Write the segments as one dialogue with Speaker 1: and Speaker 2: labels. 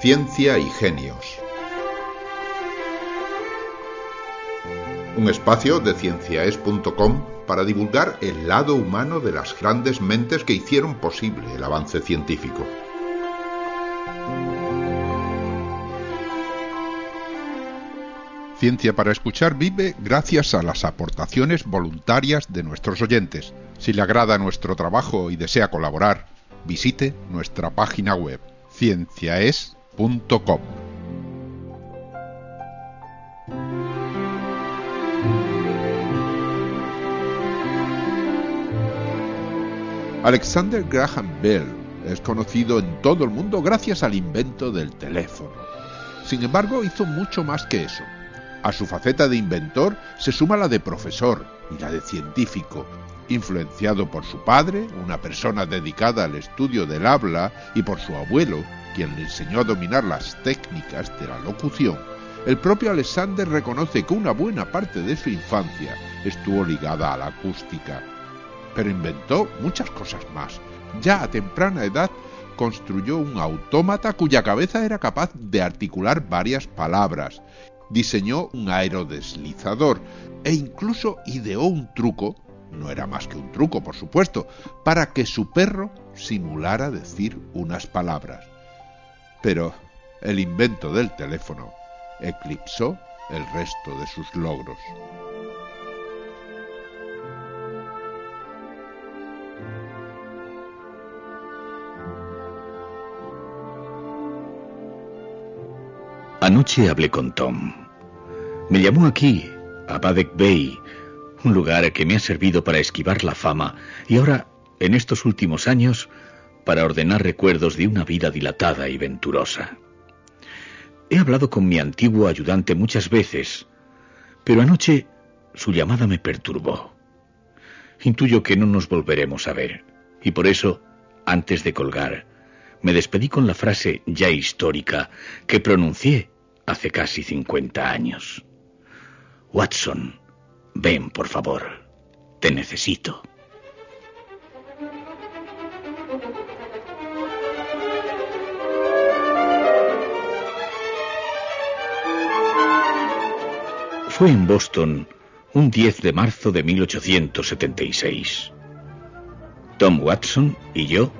Speaker 1: Ciencia y Genios. Un espacio de cienciaes.com para divulgar el lado humano de las grandes mentes que hicieron posible el avance científico. Ciencia para Escuchar vive gracias a las aportaciones voluntarias de nuestros oyentes. Si le agrada nuestro trabajo y desea colaborar, visite nuestra página web cienciaes.com. Alexander Graham Bell es conocido en todo el mundo gracias al invento del teléfono. Sin embargo, hizo mucho más que eso. A su faceta de inventor se suma la de profesor y la de científico, influenciado por su padre, una persona dedicada al estudio del habla, y por su abuelo, quien le enseñó a dominar las técnicas de la locución. El propio Alexander reconoce que una buena parte de su infancia estuvo ligada a la acústica, pero inventó muchas cosas más. Ya a temprana edad construyó un autómata cuya cabeza era capaz de articular varias palabras diseñó un aerodeslizador e incluso ideó un truco, no era más que un truco por supuesto, para que su perro simulara decir unas palabras. Pero el invento del teléfono eclipsó el resto de sus logros.
Speaker 2: Anoche hablé con Tom. Me llamó aquí, a Badek Bay, un lugar que me ha servido para esquivar la fama y ahora, en estos últimos años, para ordenar recuerdos de una vida dilatada y venturosa. He hablado con mi antiguo ayudante muchas veces, pero anoche su llamada me perturbó. Intuyo que no nos volveremos a ver, y por eso, antes de colgar, me despedí con la frase ya histórica que pronuncié hace casi 50 años. Watson, ven, por favor. Te necesito. Fue en Boston un 10 de marzo de 1876. Tom Watson y yo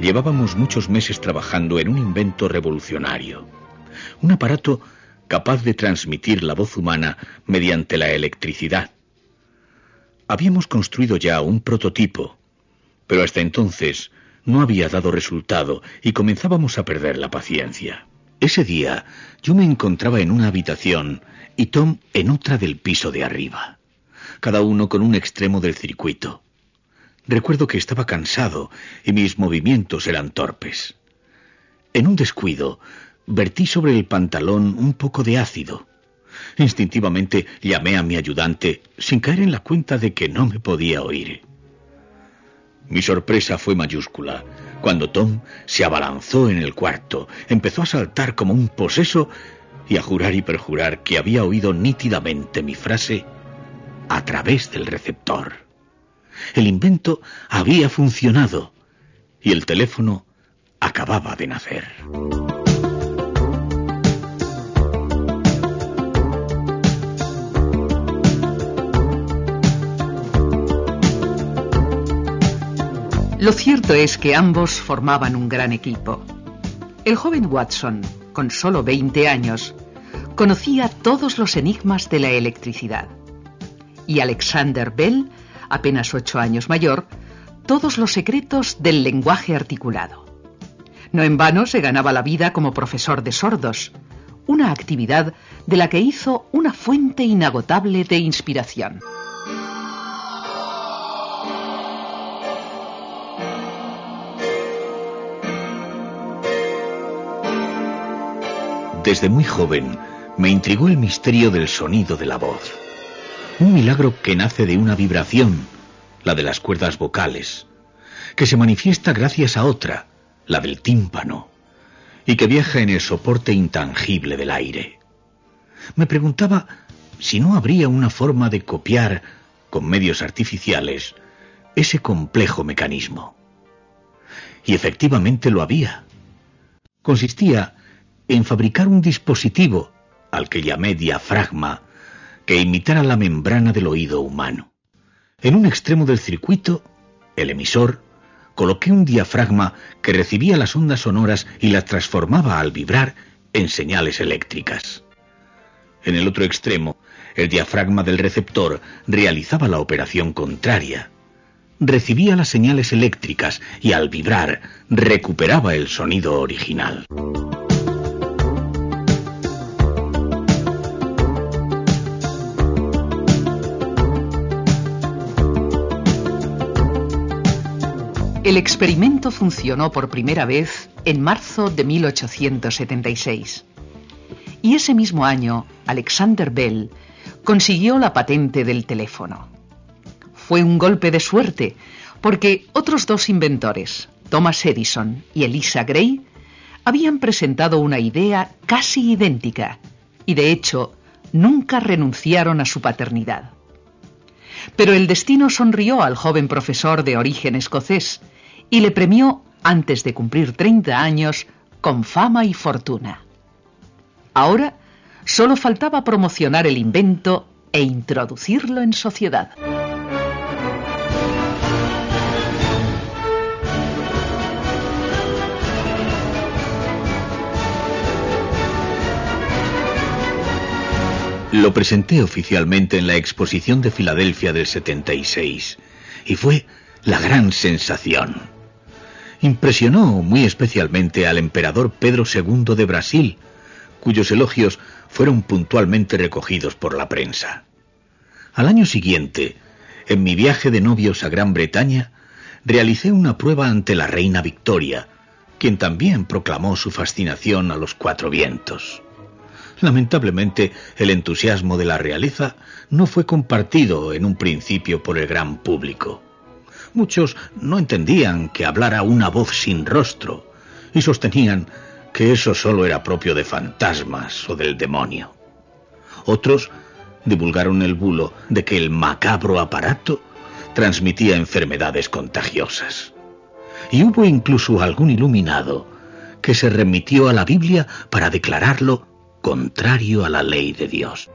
Speaker 2: llevábamos muchos meses trabajando en un invento revolucionario, un aparato capaz de transmitir la voz humana mediante la electricidad. Habíamos construido ya un prototipo, pero hasta entonces no había dado resultado y comenzábamos a perder la paciencia. Ese día yo me encontraba en una habitación y Tom en otra del piso de arriba, cada uno con un extremo del circuito. Recuerdo que estaba cansado y mis movimientos eran torpes. En un descuido, vertí sobre el pantalón un poco de ácido. Instintivamente llamé a mi ayudante sin caer en la cuenta de que no me podía oír. Mi sorpresa fue mayúscula cuando Tom se abalanzó en el cuarto, empezó a saltar como un poseso y a jurar y perjurar que había oído nítidamente mi frase a través del receptor. El invento había funcionado y el teléfono acababa de nacer.
Speaker 3: Lo cierto es que ambos formaban un gran equipo. El joven Watson, con solo 20 años, conocía todos los enigmas de la electricidad. Y Alexander Bell apenas ocho años mayor, todos los secretos del lenguaje articulado. No en vano se ganaba la vida como profesor de sordos, una actividad de la que hizo una fuente inagotable de inspiración.
Speaker 2: Desde muy joven me intrigó el misterio del sonido de la voz. Un milagro que nace de una vibración, la de las cuerdas vocales, que se manifiesta gracias a otra, la del tímpano, y que viaja en el soporte intangible del aire. Me preguntaba si no habría una forma de copiar, con medios artificiales, ese complejo mecanismo. Y efectivamente lo había. Consistía en fabricar un dispositivo, al que llamé diafragma, que imitara la membrana del oído humano. En un extremo del circuito, el emisor, coloqué un diafragma que recibía las ondas sonoras y las transformaba al vibrar en señales eléctricas. En el otro extremo, el diafragma del receptor realizaba la operación contraria. Recibía las señales eléctricas y al vibrar recuperaba el sonido original.
Speaker 3: El experimento funcionó por primera vez en marzo de 1876. Y ese mismo año, Alexander Bell consiguió la patente del teléfono. Fue un golpe de suerte, porque otros dos inventores, Thomas Edison y Elisa Gray, habían presentado una idea casi idéntica y de hecho nunca renunciaron a su paternidad. Pero el destino sonrió al joven profesor de origen escocés y le premió, antes de cumplir 30 años, con fama y fortuna. Ahora solo faltaba promocionar el invento e introducirlo en sociedad.
Speaker 2: Lo presenté oficialmente en la exposición de Filadelfia del 76 y fue la gran sensación impresionó muy especialmente al emperador Pedro II de Brasil, cuyos elogios fueron puntualmente recogidos por la prensa. Al año siguiente, en mi viaje de novios a Gran Bretaña, realicé una prueba ante la reina Victoria, quien también proclamó su fascinación a los cuatro vientos. Lamentablemente, el entusiasmo de la realeza no fue compartido en un principio por el gran público. Muchos no entendían que hablara una voz sin rostro y sostenían que eso solo era propio de fantasmas o del demonio. Otros divulgaron el bulo de que el macabro aparato transmitía enfermedades contagiosas. Y hubo incluso algún iluminado que se remitió a la Biblia para declararlo contrario a la ley de Dios.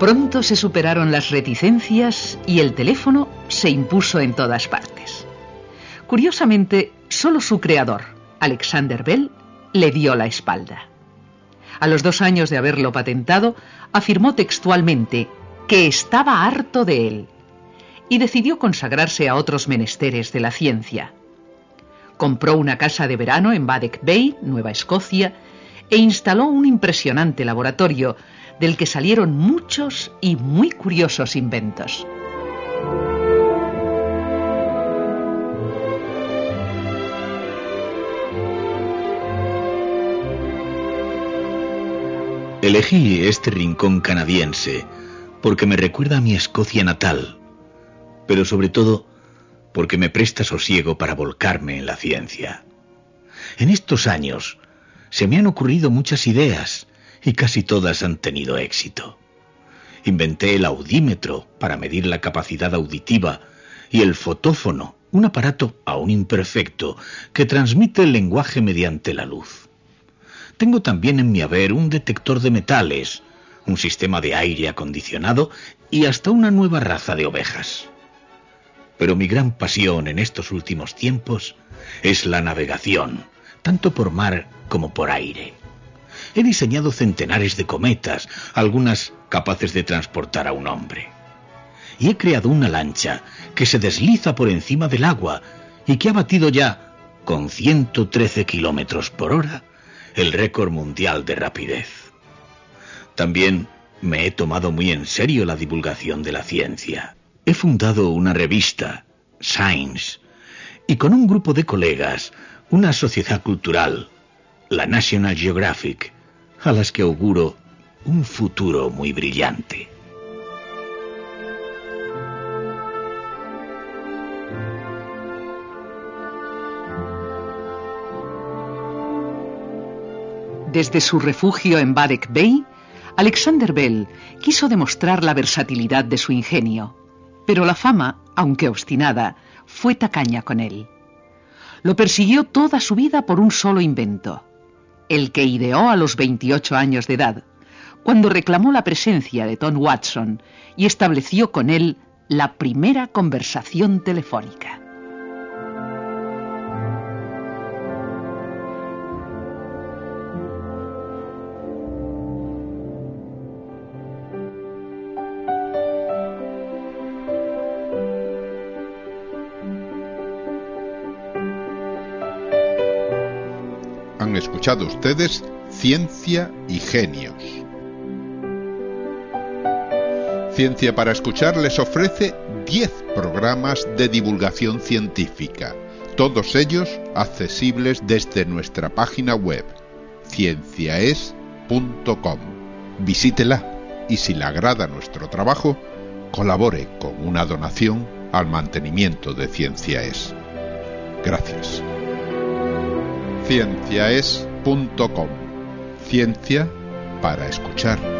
Speaker 3: Pronto se superaron las reticencias y el teléfono se impuso en todas partes. Curiosamente, solo su creador, Alexander Bell, le dio la espalda. A los dos años de haberlo patentado, afirmó textualmente que estaba harto de él y decidió consagrarse a otros menesteres de la ciencia. Compró una casa de verano en Baddeck Bay, Nueva Escocia, e instaló un impresionante laboratorio del que salieron muchos y muy curiosos inventos.
Speaker 2: Elegí este rincón canadiense porque me recuerda a mi Escocia natal, pero sobre todo porque me presta sosiego para volcarme en la ciencia. En estos años se me han ocurrido muchas ideas y casi todas han tenido éxito. Inventé el audímetro para medir la capacidad auditiva y el fotófono, un aparato aún imperfecto que transmite el lenguaje mediante la luz. Tengo también en mi haber un detector de metales, un sistema de aire acondicionado y hasta una nueva raza de ovejas. Pero mi gran pasión en estos últimos tiempos es la navegación, tanto por mar como por aire. He diseñado centenares de cometas, algunas capaces de transportar a un hombre. Y he creado una lancha que se desliza por encima del agua y que ha batido ya, con 113 kilómetros por hora, el récord mundial de rapidez. También me he tomado muy en serio la divulgación de la ciencia. He fundado una revista, Science, y con un grupo de colegas, una sociedad cultural, la National Geographic, a las que auguro un futuro muy brillante.
Speaker 3: Desde su refugio en Badek Bay, Alexander Bell quiso demostrar la versatilidad de su ingenio, pero la fama, aunque obstinada, fue tacaña con él. Lo persiguió toda su vida por un solo invento, el que ideó a los 28 años de edad, cuando reclamó la presencia de Tom Watson y estableció con él la primera conversación telefónica.
Speaker 1: Escuchado ustedes Ciencia y Genios. Ciencia para Escuchar les ofrece 10 programas de divulgación científica, todos ellos accesibles desde nuestra página web cienciaes.com. Visítela y si le agrada nuestro trabajo, colabore con una donación al mantenimiento de Cienciaes. Gracias. Cienciaes.com. Ciencia para escuchar.